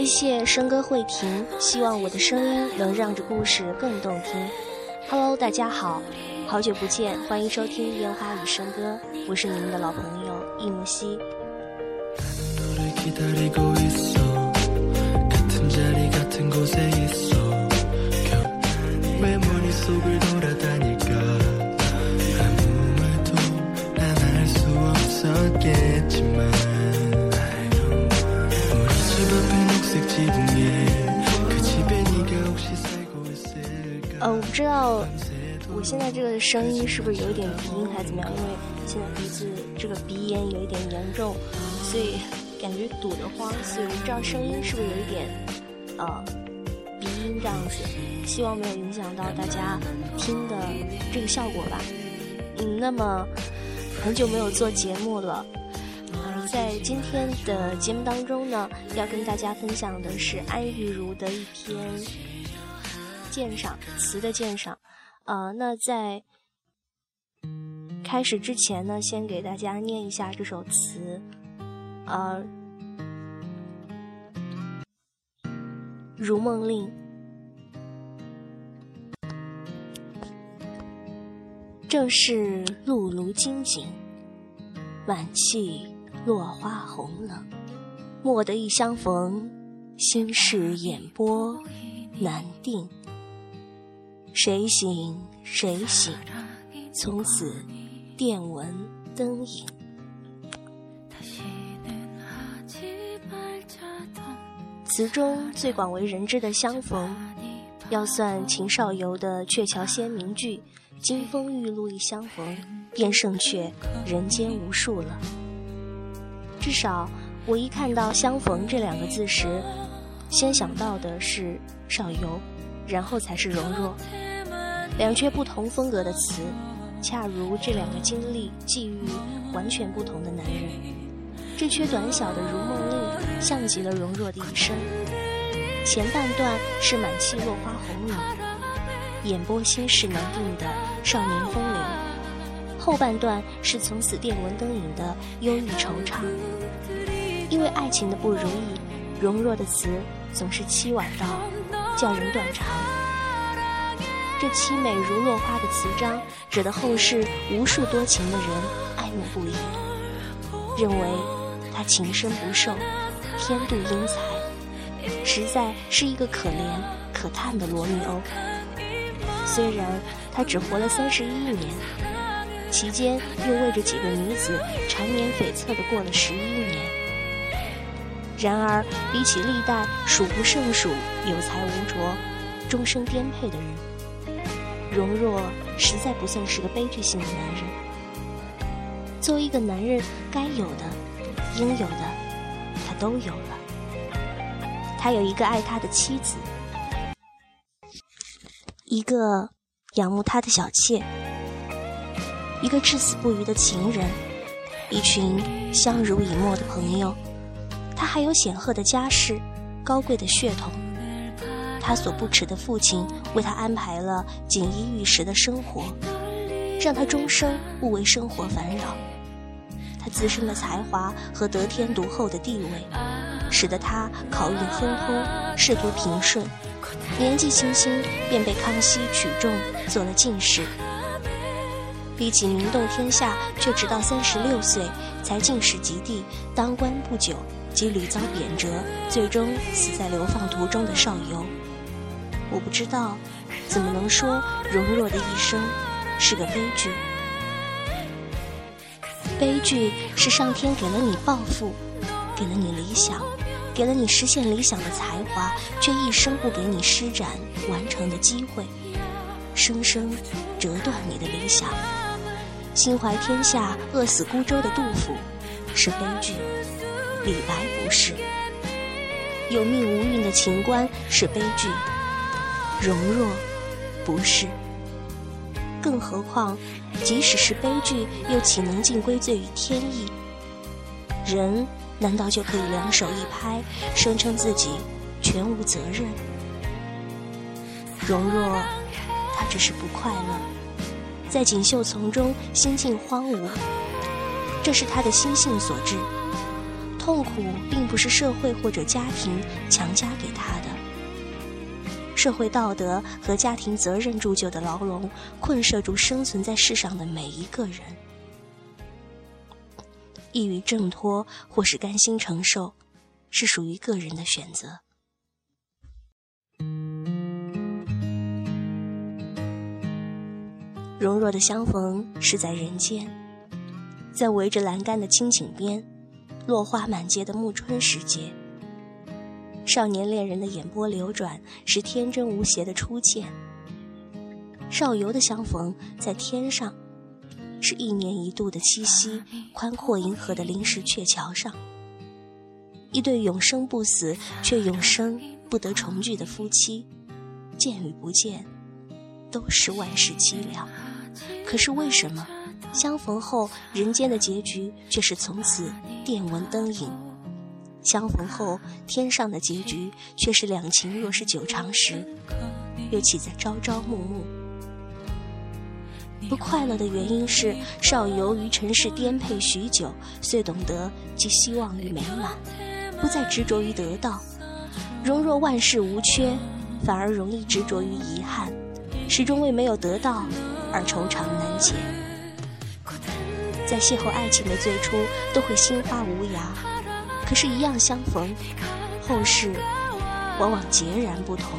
会谢笙歌会停，希望我的声音能让这故事更动听。Hello，大家好，好久不见，欢迎收听《烟花与笙歌》，我是你们的老朋友易木希。我不知道我现在这个声音是不是有一点鼻音还是怎么样？因为现在鼻子这个鼻炎有一点严重，所以感觉堵得慌，所以我不知道声音是不是有一点呃鼻音这样子。希望没有影响到大家听的这个效果吧。嗯，那么很久没有做节目了，呃，在今天的节目当中呢，要跟大家分享的是安玉如的一篇。鉴赏词的鉴赏，呃，那在开始之前呢，先给大家念一下这首词，呃，《如梦令》。正是露炉金井，晚气落花红冷。蓦得一相逢，心事眼波难定。谁醒谁醒，从此电文灯影。词中最广为人知的相逢，要算秦少游的《鹊桥仙》名句“金风玉露一相逢，便胜却人间无数”了。至少我一看到“相逢”这两个字时，先想到的是少游。然后才是容若，两阙不同风格的词，恰如这两个经历际遇完全不同的男人。这阙短小的《如梦令》像极了容若的一生。前半段是满气落花红了，眼波心事难定的少年风流；后半段是从此电文灯影的忧郁惆怅。因为爱情的不如意，容若的词总是凄婉到。叫人断肠。这凄美如落花的词章，惹得后世无数多情的人爱慕不已，认为他情深不寿，天妒英才，实在是一个可怜可叹的罗密欧。虽然他只活了三十一年，期间又为着几个女子缠绵悱恻地过了十一年。然而，比起历代数不胜数有才无卓、终生颠沛的人，容若实在不算是个悲剧性的男人。作为一个男人，该有的、应有的，他都有了。他有一个爱他的妻子，一个仰慕他的小妾，一个至死不渝的情人，一群相濡以沫的朋友。他还有显赫的家世，高贵的血统。他所不耻的父亲为他安排了锦衣玉食的生活，让他终生不为生活烦扰。他自身的才华和得天独厚的地位，使得他考运亨通，仕途平顺。年纪轻轻便被康熙取中，做了进士。比起名动天下，却直到三十六岁才进士及第，当官不久。即屡遭贬谪，最终死在流放途中的少游。我不知道，怎么能说容若的一生是个悲剧？悲剧是上天给了你抱负，给了你理想，给了你实现理想的才华，却一生不给你施展完成的机会，生生折断你的理想。心怀天下，饿死孤舟的杜甫是悲剧。李白不是，有命无运的秦观是悲剧，容若不是。更何况，即使是悲剧，又岂能尽归罪于天意？人难道就可以两手一拍，声称自己全无责任？容若，他只是不快乐，在锦绣丛中心境荒芜，这是他的心性所致。痛苦并不是社会或者家庭强加给他的，社会道德和家庭责任铸就的牢笼，困慑住生存在世上的每一个人。抑郁挣脱，或是甘心承受，是属于个人的选择。容若的相逢是在人间，在围着栏杆的青井边，落花满街的暮春时节。少年恋人的眼波流转，是天真无邪的初见。少游的相逢在天上。是一年一度的七夕，宽阔银河的临时鹊桥上，一对永生不死却永生不得重聚的夫妻，见与不见，都是万事凄凉。可是为什么相逢后人间的结局却是从此电文灯影？相逢后天上的结局却是两情若是久长时，又岂在朝朝暮暮？不快乐的原因是，少游于尘世颠沛许久，遂懂得寄希望于美满，不再执着于得到。容若万事无缺，反而容易执着于遗憾，始终为没有得到而惆怅难解。在邂逅爱情的最初，都会心花无涯，可是，一样相逢，后事往往截然不同。